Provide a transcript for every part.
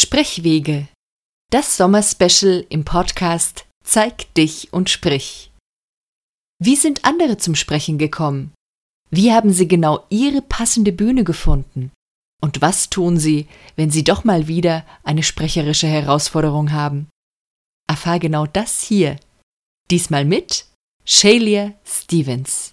Sprechwege. Das Sommerspecial im Podcast Zeig dich und sprich. Wie sind andere zum Sprechen gekommen? Wie haben sie genau ihre passende Bühne gefunden? Und was tun sie, wenn sie doch mal wieder eine sprecherische Herausforderung haben? Erfahr genau das hier. Diesmal mit Shalia Stevens.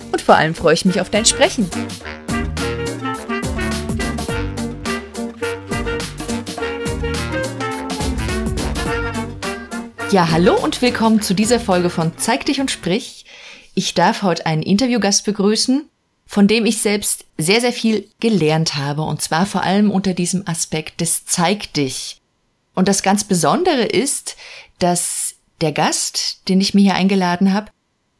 und vor allem freue ich mich auf dein Sprechen. Ja, hallo und willkommen zu dieser Folge von Zeig dich und sprich. Ich darf heute einen Interviewgast begrüßen, von dem ich selbst sehr, sehr viel gelernt habe. Und zwar vor allem unter diesem Aspekt des Zeig dich. Und das ganz Besondere ist, dass der Gast, den ich mir hier eingeladen habe,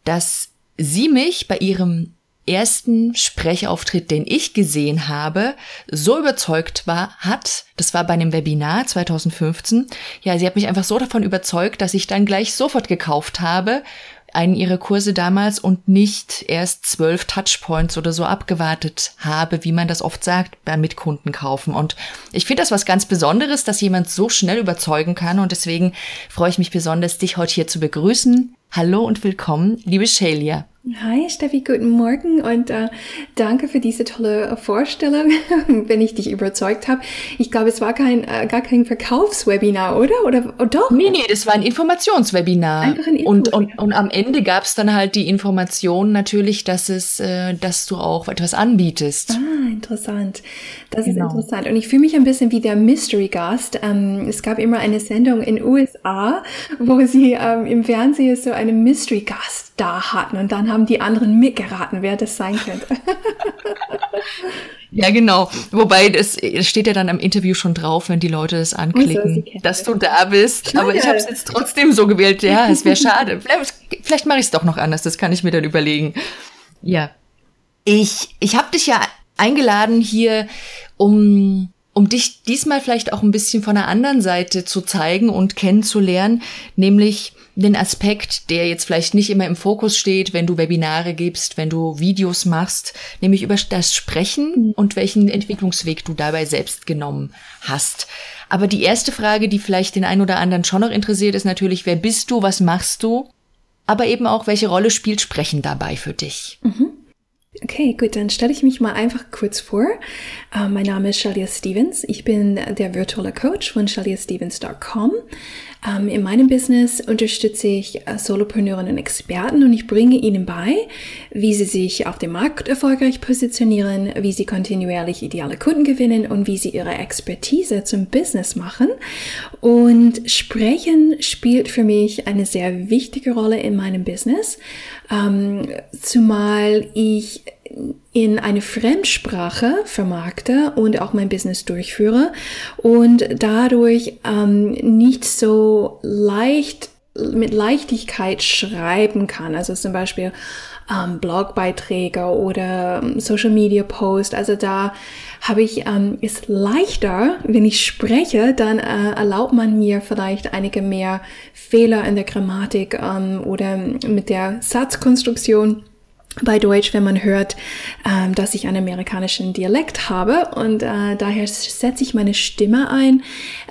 dass sie mich bei ihrem ersten Sprechauftritt, den ich gesehen habe, so überzeugt war, hat, das war bei einem Webinar 2015, ja, sie hat mich einfach so davon überzeugt, dass ich dann gleich sofort gekauft habe, einen ihrer Kurse damals und nicht erst zwölf Touchpoints oder so abgewartet habe, wie man das oft sagt beim Mitkunden kaufen. Und ich finde das was ganz Besonderes, dass jemand so schnell überzeugen kann und deswegen freue ich mich besonders, dich heute hier zu begrüßen. Hallo und willkommen, liebe Shalia. Hi Steffi, guten Morgen und äh, danke für diese tolle Vorstellung, wenn ich dich überzeugt habe. Ich glaube, es war kein äh, gar kein Verkaufswebinar, oder? Oder oh, doch? Nee, nee, das war ein Informationswebinar. Einfach ein Info und, und, und am Ende gab es dann halt die Information natürlich, dass es, äh, dass du auch etwas anbietest. Ah, interessant. Das genau. ist interessant. Und ich fühle mich ein bisschen wie der Mystery Gast. Ähm, es gab immer eine Sendung in USA, wo sie ähm, im Fernsehen so einen Mystery Gast da hatten und dann haben die anderen mitgeraten, wer das sein könnte. ja, genau. Wobei das, steht ja dann am Interview schon drauf, wenn die Leute das anklicken, so, dass du da bist. Aber ich habe es jetzt trotzdem so gewählt. Ja, es wäre schade. Vielleicht, vielleicht mache ich es doch noch anders. Das kann ich mir dann überlegen. Ja. Ich, ich habe dich ja eingeladen hier, um um dich diesmal vielleicht auch ein bisschen von der anderen Seite zu zeigen und kennenzulernen, nämlich den Aspekt, der jetzt vielleicht nicht immer im Fokus steht, wenn du Webinare gibst, wenn du Videos machst, nämlich über das Sprechen mhm. und welchen Entwicklungsweg du dabei selbst genommen hast. Aber die erste Frage, die vielleicht den einen oder anderen schon noch interessiert, ist natürlich, wer bist du, was machst du? Aber eben auch, welche Rolle spielt Sprechen dabei für dich? Mhm. Okay, gut, dann stelle ich mich mal einfach kurz vor. Uh, mein Name ist Shalia Stevens. Ich bin der virtuelle Coach von shaliastevens.com. Um, in meinem Business unterstütze ich uh, Solopreneurinnen und Experten und ich bringe ihnen bei, wie sie sich auf dem Markt erfolgreich positionieren, wie sie kontinuierlich ideale Kunden gewinnen und wie sie ihre Expertise zum Business machen. Und Sprechen spielt für mich eine sehr wichtige Rolle in meinem Business, um, zumal ich in eine Fremdsprache vermarkte und auch mein Business durchführe und dadurch ähm, nicht so leicht mit Leichtigkeit schreiben kann. Also zum Beispiel ähm, Blogbeiträge oder ähm, Social Media Post. Also da habe ich ähm, ist leichter, wenn ich spreche, dann äh, erlaubt man mir vielleicht einige mehr Fehler in der Grammatik ähm, oder mit der Satzkonstruktion bei Deutsch, wenn man hört, ähm, dass ich einen amerikanischen Dialekt habe und äh, daher setze ich meine Stimme ein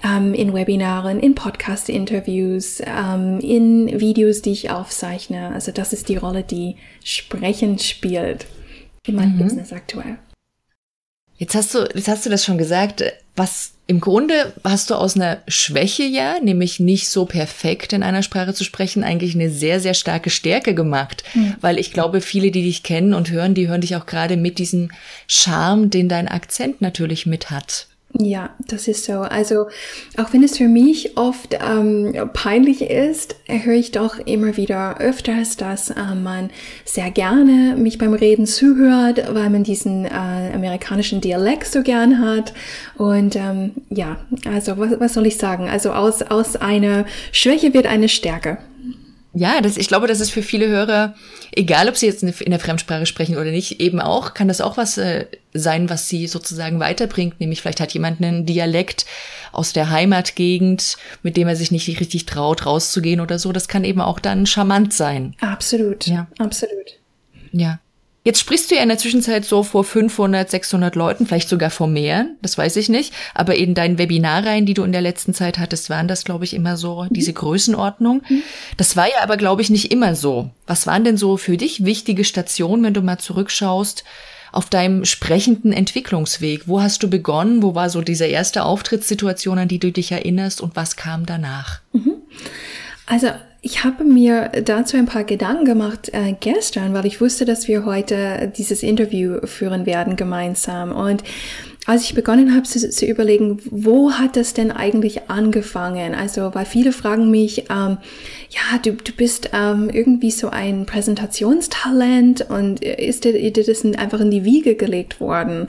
ähm, in Webinaren, in Podcast-Interviews, ähm, in Videos, die ich aufzeichne. Also das ist die Rolle, die Sprechen spielt in meinem mhm. Business aktuell. Jetzt hast du, jetzt hast du das schon gesagt, was im Grunde hast du aus einer Schwäche ja, nämlich nicht so perfekt in einer Sprache zu sprechen, eigentlich eine sehr, sehr starke Stärke gemacht. Mhm. Weil ich glaube, viele, die dich kennen und hören, die hören dich auch gerade mit diesem Charme, den dein Akzent natürlich mit hat. Ja, das ist so. Also auch wenn es für mich oft ähm, peinlich ist, höre ich doch immer wieder öfters, dass äh, man sehr gerne mich beim Reden zuhört, weil man diesen äh, amerikanischen Dialekt so gern hat. Und ähm, ja, also was, was soll ich sagen? Also aus, aus einer Schwäche wird eine Stärke. Ja, das, ich glaube, das ist für viele Hörer, egal ob sie jetzt in der Fremdsprache sprechen oder nicht, eben auch, kann das auch was äh, sein, was sie sozusagen weiterbringt. Nämlich vielleicht hat jemand einen Dialekt aus der Heimatgegend, mit dem er sich nicht richtig traut, rauszugehen oder so. Das kann eben auch dann charmant sein. Absolut. Ja, absolut. Ja. Jetzt sprichst du ja in der Zwischenzeit so vor 500, 600 Leuten, vielleicht sogar vor mehr, das weiß ich nicht. Aber in deinen Webinarreihen, die du in der letzten Zeit hattest, waren das, glaube ich, immer so mhm. diese Größenordnung. Mhm. Das war ja aber, glaube ich, nicht immer so. Was waren denn so für dich wichtige Stationen, wenn du mal zurückschaust, auf deinem sprechenden Entwicklungsweg? Wo hast du begonnen? Wo war so diese erste Auftrittssituation, an die du dich erinnerst? Und was kam danach? Mhm. Also ich habe mir dazu ein paar Gedanken gemacht äh, gestern, weil ich wusste, dass wir heute dieses Interview führen werden gemeinsam. Und als ich begonnen habe zu, zu, überlegen, wo hat das denn eigentlich angefangen? Also, weil viele fragen mich, ähm, ja, du, du bist ähm, irgendwie so ein Präsentationstalent und ist dir, dir das einfach in die Wiege gelegt worden?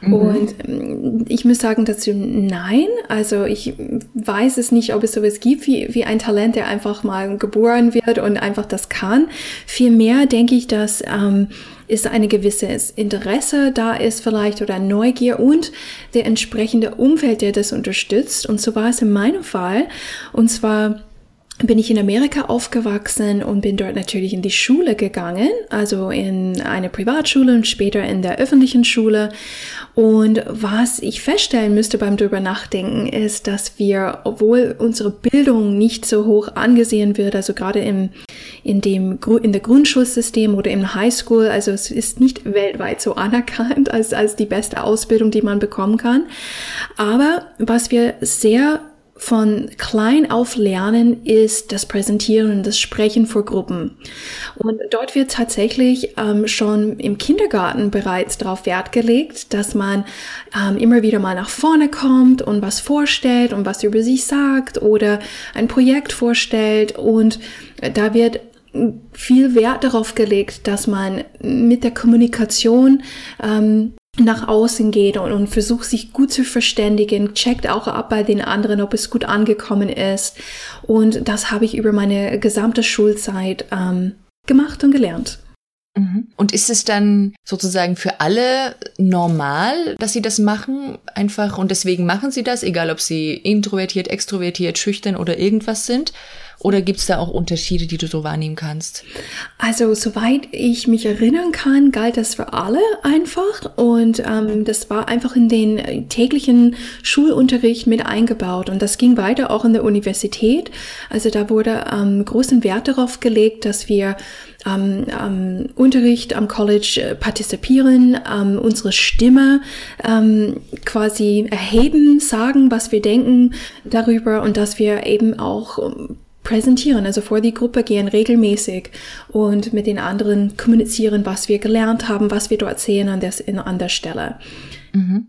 Mhm. Und ähm, ich muss sagen dazu, nein. Also ich weiß es nicht, ob es sowas gibt wie, wie ein Talent, der einfach mal geboren wird und einfach das kann. Vielmehr denke ich, dass ähm, ist eine gewisses Interesse da ist vielleicht oder Neugier und der entsprechende Umfeld, der das unterstützt. Und so war es in meinem Fall. Und zwar bin ich in Amerika aufgewachsen und bin dort natürlich in die Schule gegangen, also in eine Privatschule und später in der öffentlichen Schule. Und was ich feststellen müsste beim drüber nachdenken, ist, dass wir, obwohl unsere Bildung nicht so hoch angesehen wird, also gerade im, in dem, in der Grundschulsystem oder im Highschool, also es ist nicht weltweit so anerkannt als, als die beste Ausbildung, die man bekommen kann. Aber was wir sehr von klein auf lernen ist das Präsentieren und das Sprechen vor Gruppen. Und dort wird tatsächlich ähm, schon im Kindergarten bereits darauf Wert gelegt, dass man ähm, immer wieder mal nach vorne kommt und was vorstellt und was über sich sagt oder ein Projekt vorstellt. Und da wird viel Wert darauf gelegt, dass man mit der Kommunikation ähm, nach außen geht und, und versucht sich gut zu verständigen, checkt auch ab bei den anderen, ob es gut angekommen ist. Und das habe ich über meine gesamte Schulzeit ähm, gemacht und gelernt. Mhm. Und ist es dann sozusagen für alle normal, dass sie das machen? Einfach und deswegen machen sie das, egal ob sie introvertiert, extrovertiert, schüchtern oder irgendwas sind? Oder gibt es da auch Unterschiede, die du so wahrnehmen kannst? Also soweit ich mich erinnern kann, galt das für alle einfach und ähm, das war einfach in den täglichen Schulunterricht mit eingebaut und das ging weiter auch in der Universität. Also da wurde ähm, großen Wert darauf gelegt, dass wir am, am Unterricht am College äh, partizipieren, ähm, unsere Stimme ähm, quasi erheben, sagen, was wir denken darüber und dass wir eben auch präsentieren, also vor die Gruppe gehen regelmäßig und mit den anderen kommunizieren, was wir gelernt haben, was wir dort sehen an der, an der Stelle. Mhm.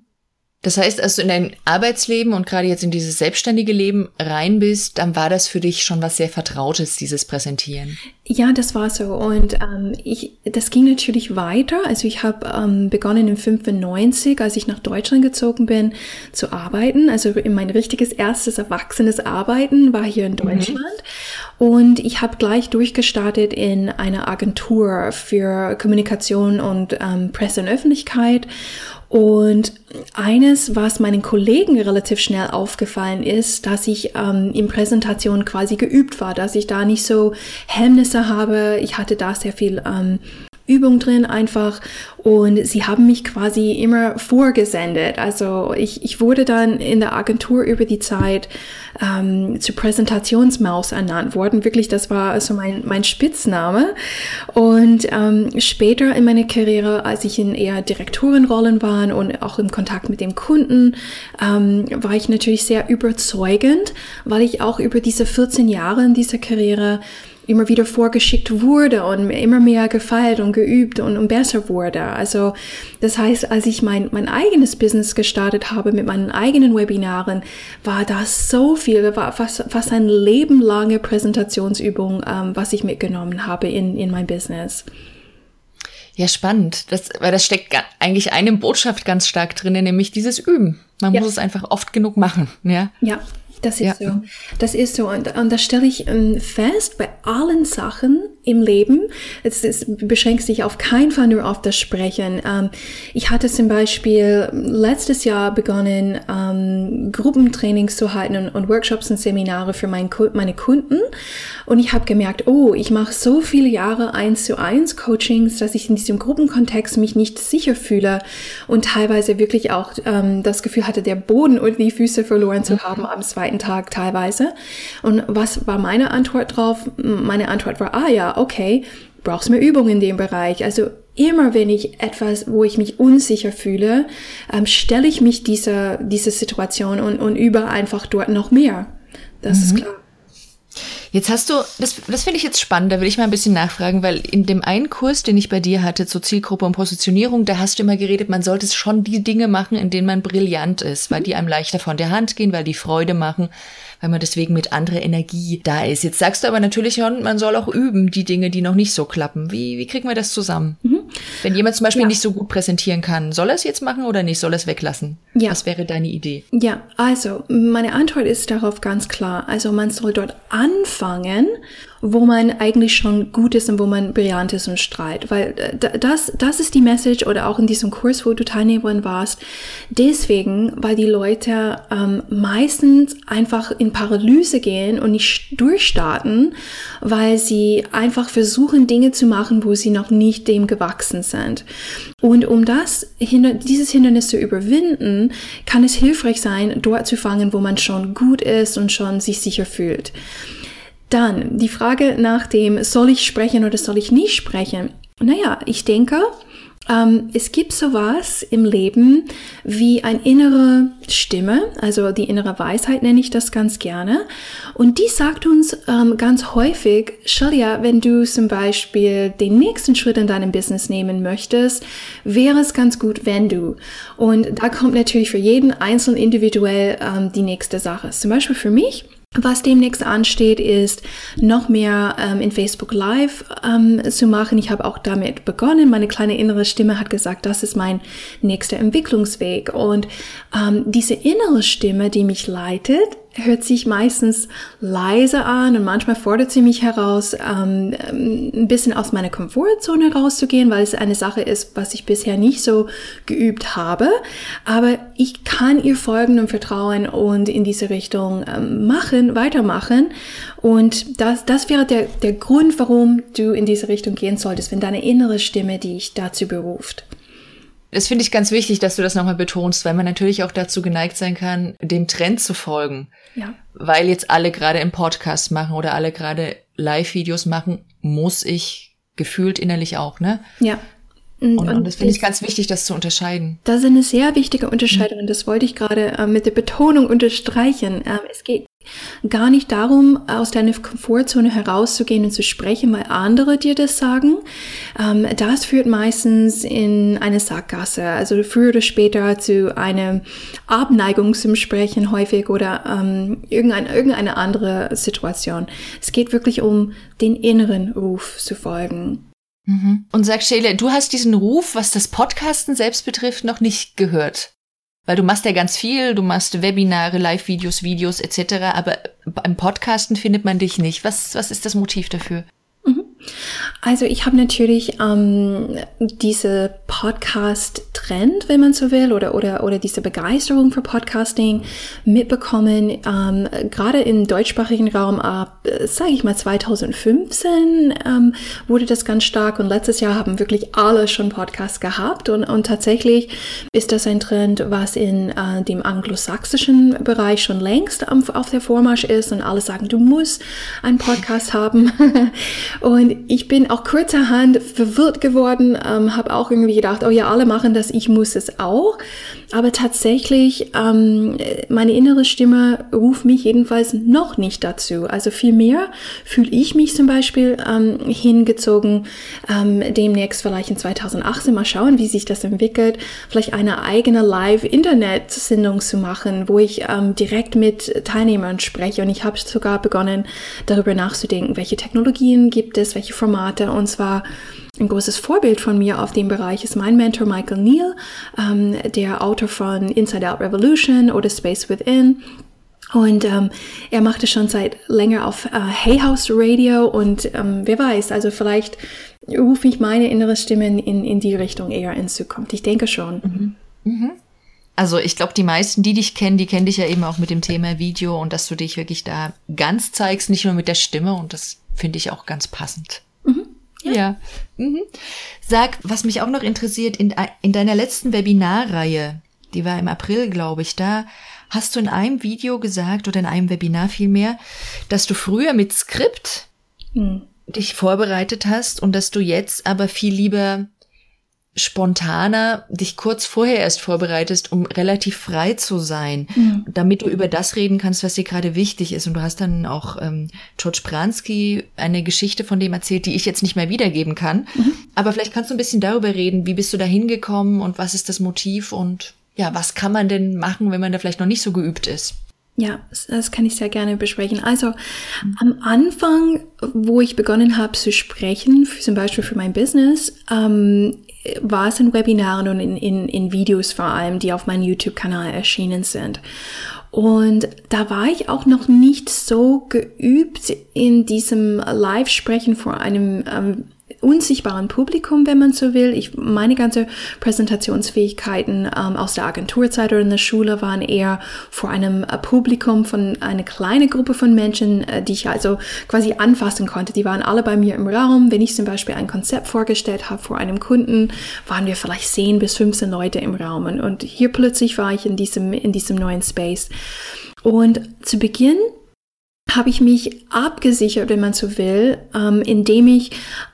Das heißt, als du in dein Arbeitsleben und gerade jetzt in dieses selbstständige Leben rein bist, dann war das für dich schon was sehr Vertrautes, dieses Präsentieren. Ja, das war so. Und ähm, ich, das ging natürlich weiter. Also ich habe ähm, begonnen im 95, als ich nach Deutschland gezogen bin, zu arbeiten. Also mein richtiges erstes erwachsenes Arbeiten war hier in mhm. Deutschland. Mhm. Und ich habe gleich durchgestartet in einer Agentur für Kommunikation und ähm, Presse und Öffentlichkeit. Und eines, was meinen Kollegen relativ schnell aufgefallen ist, dass ich ähm, in Präsentation quasi geübt war, dass ich da nicht so Hemmnisse habe. Ich hatte da sehr viel ähm, Übung drin einfach und sie haben mich quasi immer vorgesendet. Also ich, ich wurde dann in der Agentur über die Zeit ähm, zur Präsentationsmaus ernannt worden. Wirklich, das war also mein, mein Spitzname. Und ähm, später in meiner Karriere, als ich in eher Direktorenrollen war und auch im Kontakt mit dem Kunden, ähm, war ich natürlich sehr überzeugend, weil ich auch über diese 14 Jahre in dieser Karriere immer wieder vorgeschickt wurde und immer mehr gefeilt und geübt und, und besser wurde. Also das heißt, als ich mein, mein eigenes Business gestartet habe mit meinen eigenen Webinaren, war das so viel, war fast, fast eine lebenlange Präsentationsübung, ähm, was ich mitgenommen habe in, in mein Business. Ja, spannend. Das, weil das steckt eigentlich eine Botschaft ganz stark drin, nämlich dieses Üben. Man ja. muss es einfach oft genug machen. Ja. Ja, das ist ja. so. Das ist so. Und, und das stelle ich ähm, fest bei allen Sachen im Leben. Es, es beschränkt sich auf keinen Fall nur auf das Sprechen. Ähm, ich hatte zum Beispiel letztes Jahr begonnen, ähm, Gruppentrainings zu halten und, und, Workshops und Seminare für mein, meine Kunden. Und ich habe gemerkt, oh, ich mache so viele Jahre eins zu eins Coachings, dass ich in diesem Gruppenkontext mich nicht sicher fühle und teilweise wirklich auch ähm, das Gefühl hatte, der Boden und die Füße verloren zu haben am zweiten zweiten Tag teilweise. Und was war meine Antwort drauf? Meine Antwort war, ah ja, okay, brauchst mehr Übung in dem Bereich. Also immer wenn ich etwas, wo ich mich unsicher fühle, ähm, stelle ich mich dieser, dieser Situation und, und übe einfach dort noch mehr. Das mhm. ist klar. Jetzt hast du, das, das finde ich jetzt spannend, da will ich mal ein bisschen nachfragen, weil in dem einen Kurs, den ich bei dir hatte zur Zielgruppe und Positionierung, da hast du immer geredet, man sollte schon die Dinge machen, in denen man brillant ist, weil die einem leichter von der Hand gehen, weil die Freude machen weil man deswegen mit anderer Energie da ist. Jetzt sagst du aber natürlich man soll auch üben, die Dinge, die noch nicht so klappen. Wie, wie kriegen wir das zusammen? Mhm. Wenn jemand zum Beispiel ja. nicht so gut präsentieren kann, soll er es jetzt machen oder nicht? Soll er es weglassen? Ja. Was wäre deine Idee? Ja, also meine Antwort ist darauf ganz klar. Also man soll dort anfangen wo man eigentlich schon gut ist und wo man brillant ist und strahlt. Weil äh, das, das ist die Message oder auch in diesem Kurs, wo du Teilnehmerin warst. Deswegen, weil die Leute ähm, meistens einfach in Paralyse gehen und nicht durchstarten, weil sie einfach versuchen, Dinge zu machen, wo sie noch nicht dem gewachsen sind. Und um das, dieses Hindernis zu überwinden, kann es hilfreich sein, dort zu fangen, wo man schon gut ist und schon sich sicher fühlt. Dann die Frage nach dem, soll ich sprechen oder soll ich nicht sprechen? Naja, ich denke, ähm, es gibt sowas im Leben wie eine innere Stimme, also die innere Weisheit nenne ich das ganz gerne. Und die sagt uns ähm, ganz häufig, Shalia, wenn du zum Beispiel den nächsten Schritt in deinem Business nehmen möchtest, wäre es ganz gut, wenn du. Und da kommt natürlich für jeden Einzelnen individuell ähm, die nächste Sache. Zum Beispiel für mich was demnächst ansteht, ist noch mehr ähm, in Facebook Live ähm, zu machen. Ich habe auch damit begonnen. Meine kleine innere Stimme hat gesagt, das ist mein nächster Entwicklungsweg. Und ähm, diese innere Stimme, die mich leitet, hört sich meistens leise an und manchmal fordert sie mich heraus, ähm, ein bisschen aus meiner Komfortzone rauszugehen, weil es eine Sache ist, was ich bisher nicht so geübt habe. Aber ich kann ihr folgen und vertrauen und in diese Richtung ähm, machen, weitermachen. Und das, das wäre der, der Grund, warum du in diese Richtung gehen solltest, wenn deine innere Stimme dich dazu beruft. Das finde ich ganz wichtig, dass du das nochmal betonst, weil man natürlich auch dazu geneigt sein kann, dem Trend zu folgen. Ja. Weil jetzt alle gerade im Podcast machen oder alle gerade Live-Videos machen, muss ich gefühlt innerlich auch, ne? Ja. Und, und, und das finde ich ganz wichtig, das zu unterscheiden. Das ist eine sehr wichtige Unterscheidung und das wollte ich gerade äh, mit der Betonung unterstreichen. Ähm, es geht gar nicht darum, aus deiner Komfortzone herauszugehen und zu sprechen, weil andere dir das sagen. Ähm, das führt meistens in eine Sackgasse, also früher oder später zu einer Abneigung zum Sprechen häufig oder ähm, irgendeine, irgendeine andere Situation. Es geht wirklich um den inneren Ruf zu folgen. Mhm. Und sag Shele, du hast diesen Ruf, was das Podcasten selbst betrifft, noch nicht gehört. Weil du machst ja ganz viel, du machst Webinare, Live-Videos, Videos etc., aber beim Podcasten findet man dich nicht. Was, was ist das Motiv dafür? Also ich habe natürlich ähm, diese Podcast-Trend, wenn man so will, oder, oder, oder diese Begeisterung für Podcasting mitbekommen, ähm, gerade im deutschsprachigen Raum ab, sage ich mal, 2015 ähm, wurde das ganz stark. Und letztes Jahr haben wirklich alle schon Podcasts gehabt. Und, und tatsächlich ist das ein Trend, was in äh, dem anglosächsischen Bereich schon längst auf der Vormarsch ist. Und alle sagen, du musst einen Podcast haben. Und Ich bin auch kurzerhand verwirrt geworden, ähm, habe auch irgendwie gedacht, oh ja, alle machen das, ich muss es auch. Aber tatsächlich, ähm, meine innere Stimme ruft mich jedenfalls noch nicht dazu. Also vielmehr fühle ich mich zum Beispiel ähm, hingezogen, ähm, demnächst vielleicht in 2018 mal schauen, wie sich das entwickelt, vielleicht eine eigene Live-Internet-Sendung zu machen, wo ich ähm, direkt mit Teilnehmern spreche. Und ich habe sogar begonnen, darüber nachzudenken, welche Technologien gibt es, welche Formate. Und zwar ein großes Vorbild von mir auf dem Bereich ist mein Mentor Michael Neal, ähm, der Autor von Inside Out Revolution oder Space Within. Und ähm, er macht es schon seit länger auf äh, Hay House Radio und ähm, wer weiß, also vielleicht rufe ich meine innere Stimme in, in die Richtung eher in Zukunft. Ich denke schon. Mhm. Mhm. Also ich glaube, die meisten, die dich kennen, die kennen dich ja eben auch mit dem Thema Video und dass du dich wirklich da ganz zeigst, nicht nur mit der Stimme und das finde ich auch ganz passend. Mhm. Ja. ja. Mhm. Sag, was mich auch noch interessiert, in, in deiner letzten Webinarreihe, die war im April, glaube ich, da hast du in einem Video gesagt oder in einem Webinar vielmehr, dass du früher mit Skript mhm. dich vorbereitet hast und dass du jetzt aber viel lieber spontaner dich kurz vorher erst vorbereitest, um relativ frei zu sein, mhm. damit du über das reden kannst, was dir gerade wichtig ist. Und du hast dann auch ähm, George Pransky eine Geschichte von dem erzählt, die ich jetzt nicht mehr wiedergeben kann. Mhm. Aber vielleicht kannst du ein bisschen darüber reden, wie bist du da hingekommen und was ist das Motiv und ja, was kann man denn machen, wenn man da vielleicht noch nicht so geübt ist? Ja, das kann ich sehr gerne besprechen. Also mhm. am Anfang, wo ich begonnen habe zu sprechen, zum Beispiel für mein Business, ähm, war es in Webinaren und in, in, in Videos vor allem, die auf meinem YouTube-Kanal erschienen sind. Und da war ich auch noch nicht so geübt in diesem Live-Sprechen vor einem ähm, unsichtbaren Publikum, wenn man so will. Ich, meine ganze Präsentationsfähigkeiten ähm, aus der Agenturzeit oder in der Schule waren eher vor einem äh, Publikum von einer kleinen Gruppe von Menschen, äh, die ich also quasi anfassen konnte. Die waren alle bei mir im Raum. Wenn ich zum Beispiel ein Konzept vorgestellt habe vor einem Kunden, waren wir vielleicht 10 bis 15 Leute im Raum. Und hier plötzlich war ich in diesem, in diesem neuen Space. Und zu Beginn habe ich mich abgesichert, wenn man so will, ähm, indem ich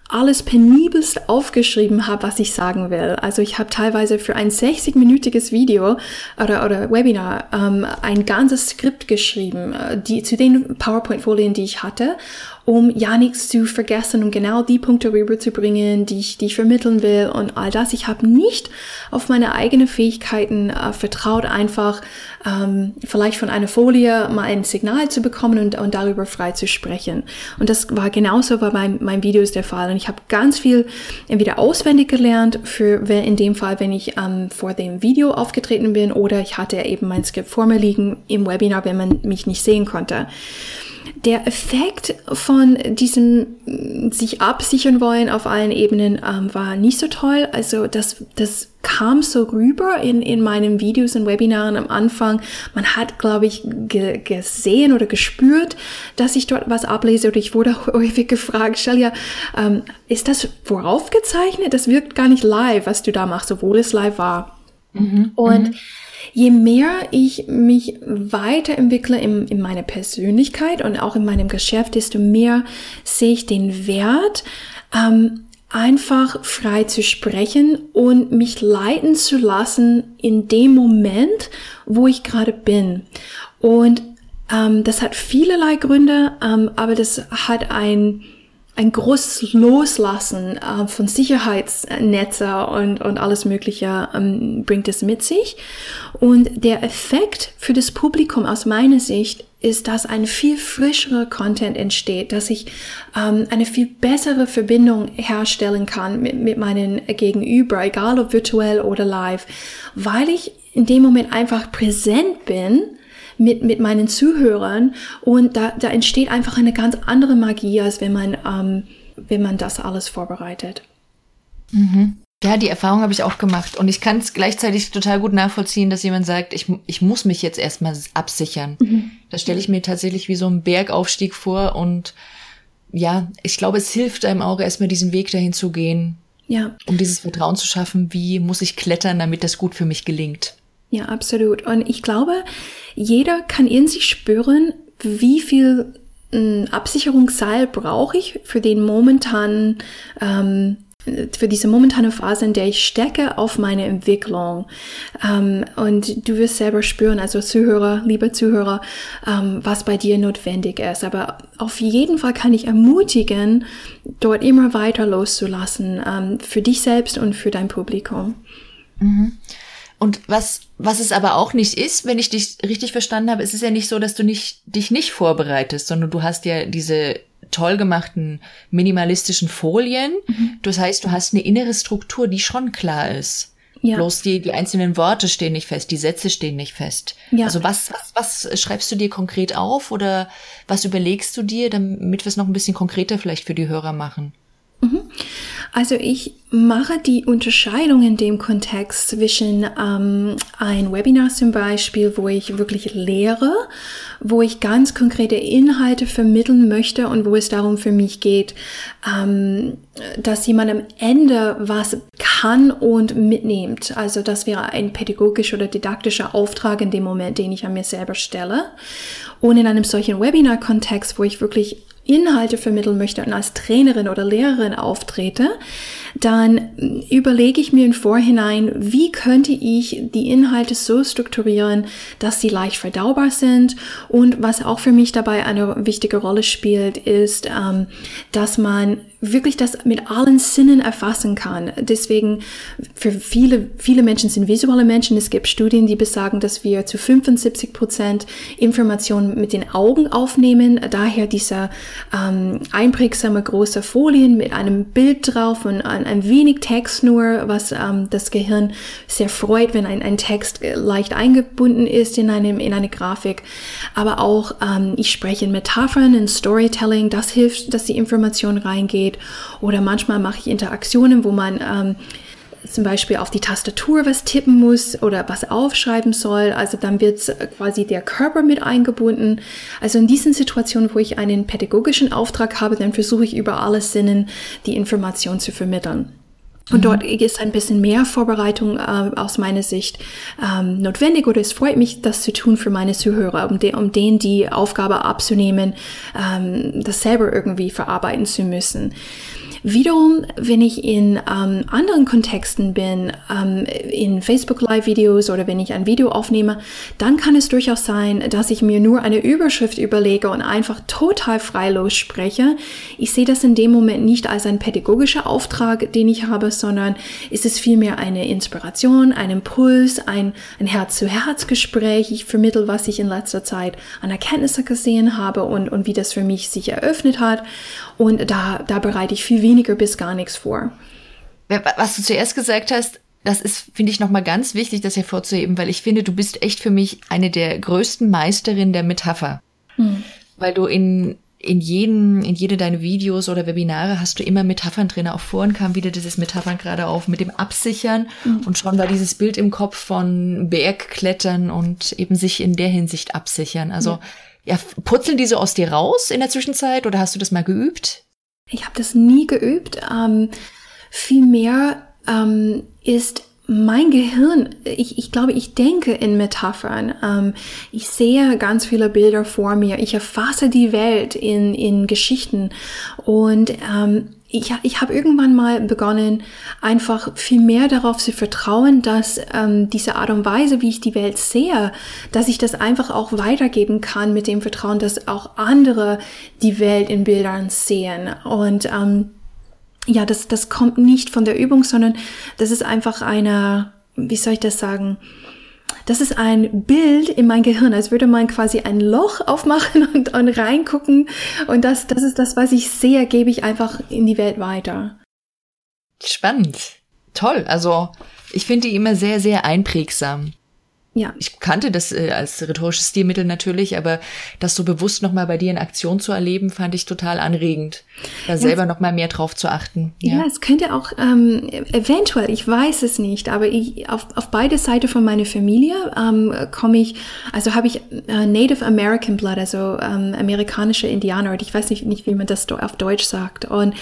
alles penibelst aufgeschrieben habe, was ich sagen will. Also ich habe teilweise für ein 60-minütiges Video oder, oder Webinar ähm, ein ganzes Skript geschrieben, äh, die, zu den PowerPoint-Folien, die ich hatte um ja nichts zu vergessen und genau die Punkte rüberzubringen, die ich, die ich vermitteln will und all das. Ich habe nicht auf meine eigenen Fähigkeiten äh, vertraut, einfach ähm, vielleicht von einer Folie mal ein Signal zu bekommen und, und darüber frei zu sprechen. Und das war genauso bei meinem, meinem Videos der Fall. Und ich habe ganz viel entweder auswendig gelernt, für in dem Fall, wenn ich ähm, vor dem Video aufgetreten bin, oder ich hatte eben mein Skript vor mir liegen im Webinar, wenn man mich nicht sehen konnte der Effekt von diesem mm, sich absichern wollen auf allen Ebenen ähm, war nicht so toll. Also das, das kam so rüber in, in meinen Videos und Webinaren am Anfang. Man hat, glaube ich, ge gesehen oder gespürt, dass ich dort was ablese oder ich wurde häufig gefragt, Shelia, ähm, ist das voraufgezeichnet? Das wirkt gar nicht live, was du da machst, obwohl es live war. Mhm, und mhm je mehr ich mich weiterentwickle in, in meiner Persönlichkeit und auch in meinem Geschäft, desto mehr sehe ich den Wert, ähm, einfach frei zu sprechen und mich leiten zu lassen in dem Moment, wo ich gerade bin. Und ähm, das hat vielerlei Gründe, ähm, aber das hat ein ein großes Loslassen äh, von Sicherheitsnetze und, und alles Mögliche ähm, bringt es mit sich. Und der Effekt für das Publikum aus meiner Sicht ist, dass ein viel frischerer Content entsteht, dass ich ähm, eine viel bessere Verbindung herstellen kann mit, mit meinen Gegenüber, egal ob virtuell oder live, weil ich in dem Moment einfach präsent bin mit, mit meinen Zuhörern und da, da entsteht einfach eine ganz andere Magie, als wenn man, ähm, wenn man das alles vorbereitet. Mhm. Ja, die Erfahrung habe ich auch gemacht. Und ich kann es gleichzeitig total gut nachvollziehen, dass jemand sagt, ich, ich muss mich jetzt erstmal absichern. Mhm. Das stelle ich mir tatsächlich wie so einen Bergaufstieg vor. Und ja, ich glaube, es hilft einem auch erstmal diesen Weg dahin zu gehen. Ja. Um dieses Vertrauen zu schaffen, wie muss ich klettern, damit das gut für mich gelingt. Ja, absolut. Und ich glaube, jeder kann in sich spüren, wie viel ein Absicherungsseil brauche ich für den momentanen ähm, für diese momentane Phase, in der ich stecke, auf meine Entwicklung. Ähm, und du wirst selber spüren, also Zuhörer, liebe Zuhörer, ähm, was bei dir notwendig ist. Aber auf jeden Fall kann ich ermutigen, dort immer weiter loszulassen, ähm, für dich selbst und für dein Publikum. Mhm. Und was, was es aber auch nicht ist, wenn ich dich richtig verstanden habe, es ist ja nicht so, dass du nicht, dich nicht vorbereitest, sondern du hast ja diese toll gemachten minimalistischen Folien. Mhm. Das heißt, du hast eine innere Struktur, die schon klar ist. Ja. Bloß die, die einzelnen Worte stehen nicht fest, die Sätze stehen nicht fest. Ja. Also was, was, was schreibst du dir konkret auf oder was überlegst du dir, damit wir es noch ein bisschen konkreter vielleicht für die Hörer machen? Mhm. Also ich mache die Unterscheidung in dem Kontext zwischen ähm, ein Webinar zum Beispiel, wo ich wirklich lehre, wo ich ganz konkrete Inhalte vermitteln möchte und wo es darum für mich geht, ähm, dass jemand am Ende was kann und mitnimmt. Also das wäre ein pädagogischer oder didaktischer Auftrag in dem Moment, den ich an mir selber stelle. Und in einem solchen Webinar-Kontext, wo ich wirklich Inhalte vermitteln möchte und als Trainerin oder Lehrerin auftrete, dann überlege ich mir im Vorhinein, wie könnte ich die Inhalte so strukturieren, dass sie leicht verdaubar sind. Und was auch für mich dabei eine wichtige Rolle spielt, ist, ähm, dass man wirklich das mit allen Sinnen erfassen kann. Deswegen für viele, viele Menschen sind visuelle Menschen. Es gibt Studien, die besagen, dass wir zu 75 Prozent Informationen mit den Augen aufnehmen. Daher dieser ähm, einprägsame große Folien mit einem Bild drauf und ein, ein wenig Text nur, was ähm, das Gehirn sehr freut, wenn ein, ein Text leicht eingebunden ist in einem, in eine Grafik. Aber auch, ähm, ich spreche in Metaphern, in Storytelling. Das hilft, dass die Information reingeht Oder manchmal mache ich Interaktionen, wo man ähm, zum Beispiel auf die Tastatur was tippen muss oder was aufschreiben soll. Also dann wird quasi der Körper mit eingebunden. Also in diesen Situationen, wo ich einen pädagogischen Auftrag habe, dann versuche ich über alle Sinnen die Information zu vermitteln. Und dort mhm. ist ein bisschen mehr Vorbereitung äh, aus meiner Sicht ähm, notwendig oder es freut mich, das zu tun für meine Zuhörer, um, de um denen die Aufgabe abzunehmen, ähm, das selber irgendwie verarbeiten zu müssen. Wiederum, wenn ich in ähm, anderen Kontexten bin, ähm, in Facebook Live-Videos oder wenn ich ein Video aufnehme, dann kann es durchaus sein, dass ich mir nur eine Überschrift überlege und einfach total freilos spreche. Ich sehe das in dem Moment nicht als ein pädagogischer Auftrag, den ich habe, sondern ist es vielmehr eine Inspiration, ein Impuls, ein, ein Herz-zu-Herz-Gespräch. Ich vermittel, was ich in letzter Zeit an Erkenntnisse gesehen habe und, und wie das für mich sich eröffnet hat. Und da, da bereite ich viel weniger bis gar nichts vor. Was du zuerst gesagt hast, das ist, finde ich, nochmal ganz wichtig, das hervorzuheben, weil ich finde, du bist echt für mich eine der größten Meisterinnen der Metapher. Hm. Weil du in, in jeden, in jede deine Videos oder Webinare hast du immer Metaphern drin. Auch vorhin kam wieder dieses Metaphern gerade auf mit dem Absichern mhm. und schon war dieses Bild im Kopf von Bergklettern und eben sich in der Hinsicht absichern. Also ja ja, putzeln die so aus dir raus in der Zwischenzeit oder hast du das mal geübt? Ich habe das nie geübt. Ähm, vielmehr ähm, ist mein Gehirn, ich, ich glaube, ich denke in Metaphern. Ähm, ich sehe ganz viele Bilder vor mir. Ich erfasse die Welt in, in Geschichten. Und ähm, ich, ich habe irgendwann mal begonnen, einfach viel mehr darauf zu vertrauen, dass ähm, diese Art und Weise, wie ich die Welt sehe, dass ich das einfach auch weitergeben kann mit dem Vertrauen, dass auch andere die Welt in Bildern sehen. Und ähm, ja, das, das kommt nicht von der Übung, sondern das ist einfach eine, wie soll ich das sagen, das ist ein Bild in mein Gehirn, als würde man quasi ein Loch aufmachen und, und reingucken. Und das, das ist das, was ich sehe, gebe ich einfach in die Welt weiter. Spannend. Toll. Also, ich finde die immer sehr, sehr einprägsam. Ja. Ich kannte das äh, als rhetorisches Stilmittel natürlich, aber das so bewusst nochmal bei dir in Aktion zu erleben, fand ich total anregend, da ja, selber nochmal mehr drauf zu achten. Ja, ja es könnte auch ähm, eventuell, ich weiß es nicht, aber ich, auf, auf beide Seiten von meiner Familie ähm, komme ich, also habe ich äh, Native American Blood, also ähm, amerikanische Indianer, ich weiß nicht, nicht, wie man das auf Deutsch sagt. Und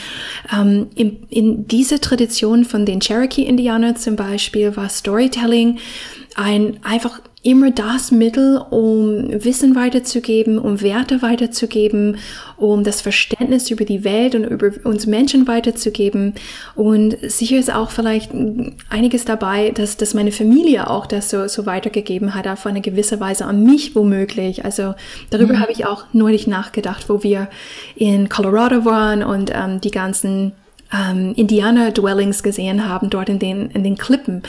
ähm, in, in diese Tradition von den Cherokee-Indianern zum Beispiel war Storytelling ein einfach immer das Mittel, um Wissen weiterzugeben, um Werte weiterzugeben, um das Verständnis über die Welt und über uns Menschen weiterzugeben. Und sicher ist auch vielleicht einiges dabei, dass, dass meine Familie auch das so, so weitergegeben hat, auf eine gewisse Weise an mich womöglich. Also darüber mhm. habe ich auch neulich nachgedacht, wo wir in Colorado waren und ähm, die ganzen ähm, Indianer-Dwellings gesehen haben, dort in den, in den Klippen.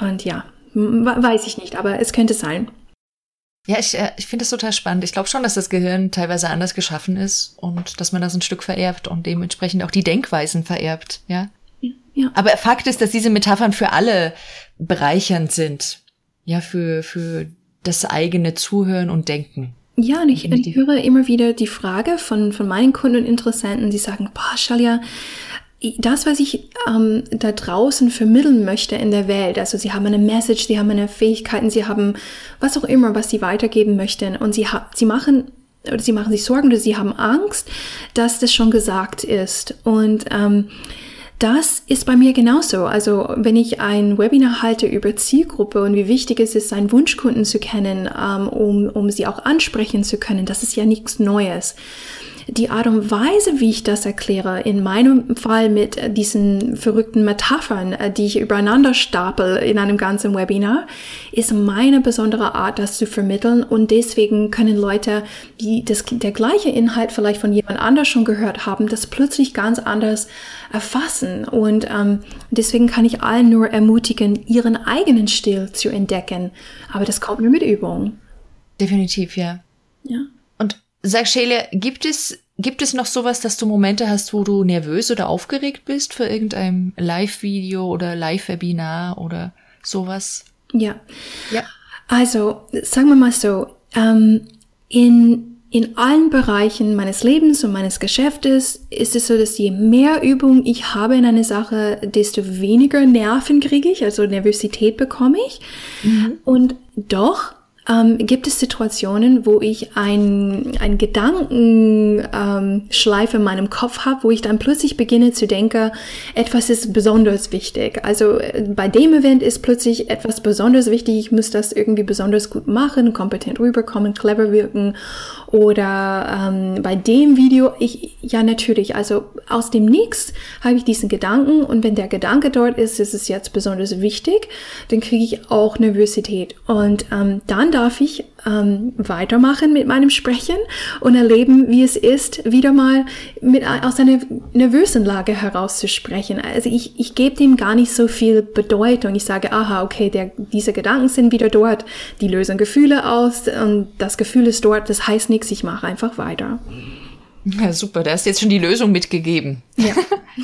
Und ja, Weiß ich nicht, aber es könnte sein. Ja, ich, äh, ich finde das total spannend. Ich glaube schon, dass das Gehirn teilweise anders geschaffen ist und dass man das ein Stück vererbt und dementsprechend auch die Denkweisen vererbt, ja. Ja. Aber Fakt ist, dass diese Metaphern für alle bereichernd sind. Ja, für, für das eigene Zuhören und Denken. Ja, und ich, ich höre immer wieder die Frage von, von meinen Kunden und Interessenten, die sagen, boah, Shalia, das, was ich ähm, da draußen vermitteln möchte in der Welt, also sie haben eine Message, sie haben eine Fähigkeiten, sie haben was auch immer, was sie weitergeben möchten. Und sie, sie machen oder sie machen sich Sorgen oder sie haben Angst, dass das schon gesagt ist. Und ähm, das ist bei mir genauso. Also wenn ich ein Webinar halte über Zielgruppe und wie wichtig es ist, seinen Wunschkunden zu kennen, ähm, um, um sie auch ansprechen zu können, das ist ja nichts Neues die Art und Weise, wie ich das erkläre, in meinem Fall mit diesen verrückten Metaphern, äh, die ich übereinander stapel in einem ganzen Webinar, ist meine besondere Art, das zu vermitteln. Und deswegen können Leute, die das, der gleiche Inhalt vielleicht von jemand anders schon gehört haben, das plötzlich ganz anders erfassen. Und ähm, deswegen kann ich allen nur ermutigen, ihren eigenen Stil zu entdecken. Aber das kommt nur mit Übung. Definitiv, ja. Ja. Sag Shelia, gibt es, gibt es noch sowas, dass du Momente hast, wo du nervös oder aufgeregt bist für irgendein Live-Video oder Live-Webinar oder sowas? Ja. Ja. Also, sagen wir mal so, ähm, in, in allen Bereichen meines Lebens und meines Geschäftes ist es so, dass je mehr Übung ich habe in einer Sache, desto weniger Nerven kriege ich, also Nervosität bekomme ich. Mhm. Und doch ähm, gibt es Situationen, wo ich ein, ein Gedankenschleife ähm, in meinem Kopf habe, wo ich dann plötzlich beginne zu denken, etwas ist besonders wichtig. Also äh, bei dem Event ist plötzlich etwas besonders wichtig, ich muss das irgendwie besonders gut machen, kompetent rüberkommen, clever wirken. Oder ähm, bei dem Video, ich, ja natürlich, also aus dem Nix habe ich diesen Gedanken und wenn der Gedanke dort ist, ist es jetzt besonders wichtig, dann kriege ich auch Nervosität. Und ähm, dann darf ich ähm, weitermachen mit meinem Sprechen und erleben, wie es ist, wieder mal mit, aus einer nervösen Lage herauszusprechen. Also ich, ich gebe dem gar nicht so viel Bedeutung. Ich sage, aha, okay, der, diese Gedanken sind wieder dort, die lösen Gefühle aus und das Gefühl ist dort, das heißt nichts, ich mache einfach weiter. Ja, super, da hast du jetzt schon die Lösung mitgegeben. Ja.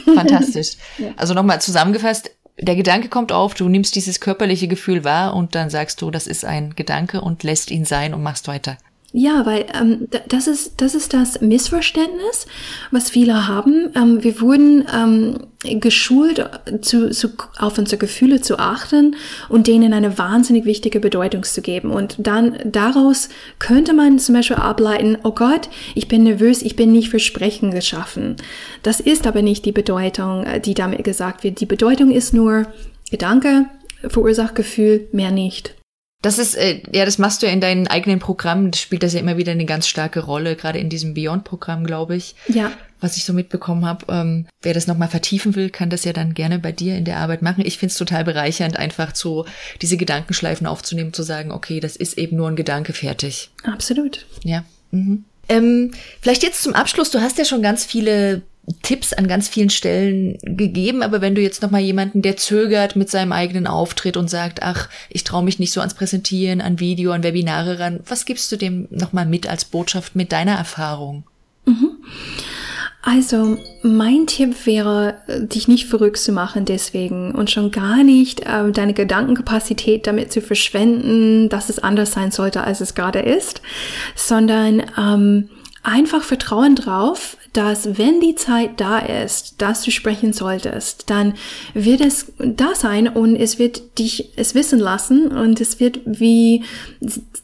Fantastisch. Ja. Also nochmal zusammengefasst, der Gedanke kommt auf, du nimmst dieses körperliche Gefühl wahr und dann sagst du, das ist ein Gedanke und lässt ihn sein und machst weiter. Ja, weil ähm, das, ist, das ist das Missverständnis, was viele haben. Ähm, wir wurden ähm, geschult, zu, zu, auf unsere Gefühle zu achten und denen eine wahnsinnig wichtige Bedeutung zu geben. Und dann daraus könnte man zum Beispiel ableiten, oh Gott, ich bin nervös, ich bin nicht für Sprechen geschaffen. Das ist aber nicht die Bedeutung, äh, die damit gesagt wird. Die Bedeutung ist nur Gedanke, verursacht Gefühl, mehr nicht. Das ist, äh, ja, das machst du ja in deinen eigenen Programmen, das spielt das ja immer wieder eine ganz starke Rolle, gerade in diesem Beyond-Programm, glaube ich. Ja. Was ich so mitbekommen habe. Ähm, wer das nochmal vertiefen will, kann das ja dann gerne bei dir in der Arbeit machen. Ich finde es total bereichernd, einfach so diese Gedankenschleifen aufzunehmen, zu sagen, okay, das ist eben nur ein Gedanke fertig. Absolut. Ja. Mhm. Ähm, vielleicht jetzt zum Abschluss, du hast ja schon ganz viele Tipps an ganz vielen Stellen gegeben, aber wenn du jetzt noch mal jemanden, der zögert mit seinem eigenen Auftritt und sagt, ach, ich traue mich nicht so ans Präsentieren, an Video, an Webinare ran, was gibst du dem noch mal mit als Botschaft mit deiner Erfahrung? Mhm. Also, mein Tipp wäre, dich nicht verrückt zu machen deswegen und schon gar nicht äh, deine Gedankenkapazität damit zu verschwenden, dass es anders sein sollte, als es gerade ist, sondern ähm, einfach Vertrauen drauf, dass wenn die Zeit da ist, dass du sprechen solltest, dann wird es da sein und es wird dich es wissen lassen und es wird wie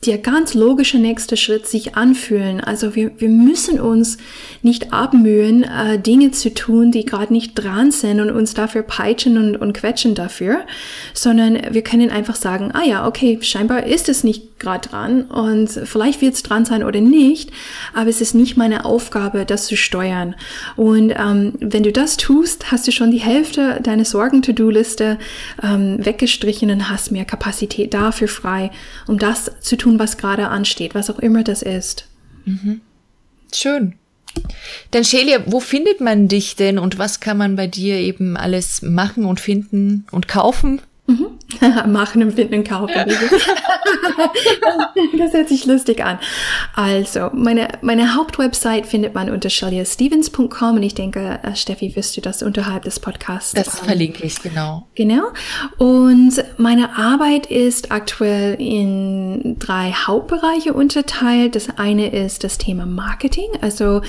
der ganz logische nächste Schritt sich anfühlen. Also wir, wir müssen uns nicht abmühen, äh, Dinge zu tun, die gerade nicht dran sind und uns dafür peitschen und, und quetschen dafür, sondern wir können einfach sagen, ah ja, okay, scheinbar ist es nicht gerade dran und vielleicht wird es dran sein oder nicht, aber es ist nicht meine Aufgabe, das zu steuern. Und ähm, wenn du das tust, hast du schon die Hälfte deiner Sorgen-To-Do-Liste ähm, weggestrichen und hast mehr Kapazität dafür frei, um das zu tun, was gerade ansteht, was auch immer das ist. Mhm. Schön. Dann Shelia, wo findet man dich denn und was kann man bei dir eben alles machen und finden und kaufen? Mhm. Machen, empfinden kaufen. das hört sich lustig an. Also, meine, meine Hauptwebsite findet man unter shaliastevens.com und ich denke, äh, Steffi, wirst du das unterhalb des Podcasts. Das ähm, verlinke ich, genau. Genau. Und meine Arbeit ist aktuell in drei Hauptbereiche unterteilt. Das eine ist das Thema Marketing. Also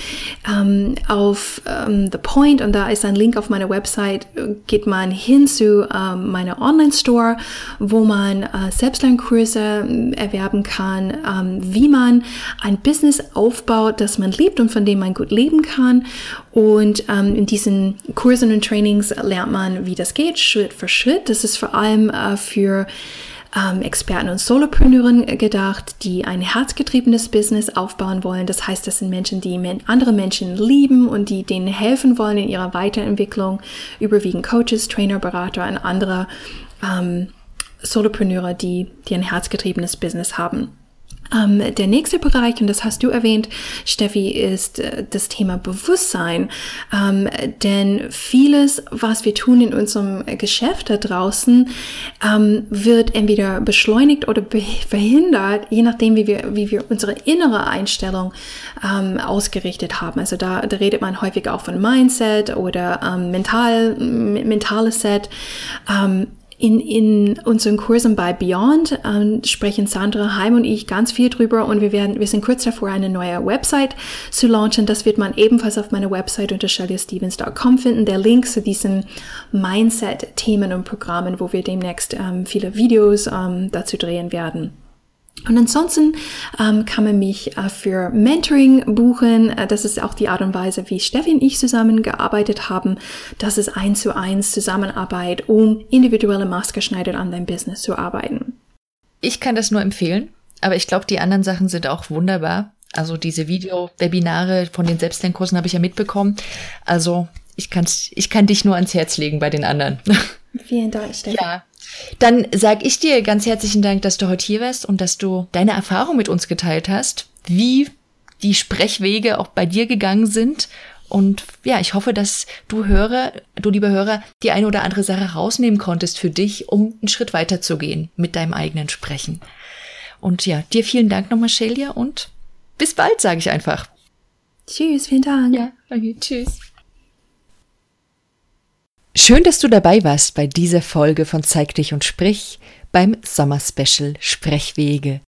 ähm, auf ähm, The Point, und da ist ein Link auf meiner Website, geht man hin zu ähm, meiner Online- Online-Store, wo man äh, Selbstlernkurse äh, erwerben kann, ähm, wie man ein Business aufbaut, das man liebt und von dem man gut leben kann. Und ähm, in diesen Kursen und Trainings lernt man, wie das geht, Schritt für Schritt. Das ist vor allem äh, für ähm, Experten und Solopreneuren gedacht, die ein herzgetriebenes Business aufbauen wollen. Das heißt, das sind Menschen, die andere Menschen lieben und die denen helfen wollen in ihrer Weiterentwicklung. Überwiegend Coaches, Trainer, Berater und andere ähm, Solopreneure, die, die ein herzgetriebenes Business haben. Ähm, der nächste Bereich, und das hast du erwähnt, Steffi, ist äh, das Thema Bewusstsein. Ähm, denn vieles, was wir tun in unserem Geschäft da draußen, ähm, wird entweder beschleunigt oder verhindert, je nachdem, wie wir, wie wir unsere innere Einstellung ähm, ausgerichtet haben. Also da, da redet man häufig auch von Mindset oder ähm, mental, mentales Set. In, in unseren Kursen bei Beyond ähm, sprechen Sandra Heim und ich ganz viel drüber und wir werden, wir sind kurz davor, eine neue Website zu launchen. Das wird man ebenfalls auf meiner Website unter shellystevens.com finden. Der Link zu diesen Mindset-Themen und Programmen, wo wir demnächst ähm, viele Videos ähm, dazu drehen werden. Und ansonsten ähm, kann man mich äh, für Mentoring buchen. Äh, das ist auch die Art und Weise, wie Steffi und ich zusammengearbeitet haben. Das ist eins zu eins Zusammenarbeit, um individuelle Maßgeschneidert an deinem Business zu arbeiten. Ich kann das nur empfehlen, aber ich glaube, die anderen Sachen sind auch wunderbar. Also diese Video-Webinare von den Selbstlernkursen habe ich ja mitbekommen. Also ich, kann's, ich kann dich nur ans Herz legen bei den anderen. Vielen Dank, Steffi. Ja, dann sage ich dir ganz herzlichen Dank, dass du heute hier warst und dass du deine Erfahrung mit uns geteilt hast, wie die Sprechwege auch bei dir gegangen sind. Und ja, ich hoffe, dass du Hörer, du lieber Hörer, die eine oder andere Sache rausnehmen konntest für dich, um einen Schritt weiter zu gehen mit deinem eigenen Sprechen. Und ja, dir vielen Dank nochmal, Shelia, und bis bald, sage ich einfach. Tschüss, vielen Dank. Ja, okay, tschüss. Schön, dass du dabei warst bei dieser Folge von Zeig dich und sprich beim Sommerspecial Sprechwege.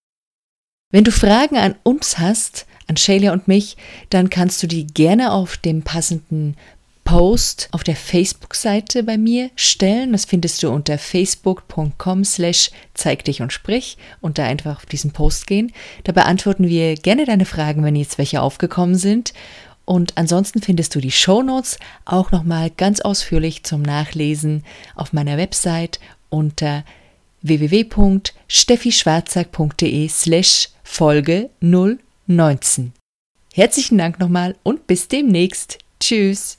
Wenn du Fragen an uns hast, an Sheila und mich, dann kannst du die gerne auf dem passenden Post auf der Facebook-Seite bei mir stellen. Das findest du unter facebook.com slash zeig dich und sprich und da einfach auf diesen Post gehen. Da beantworten wir gerne deine Fragen, wenn jetzt welche aufgekommen sind. Und ansonsten findest du die Show Notes auch nochmal ganz ausführlich zum Nachlesen auf meiner Website unter www.steffischwarzack.de slash Folge 019. Herzlichen Dank nochmal und bis demnächst. Tschüss.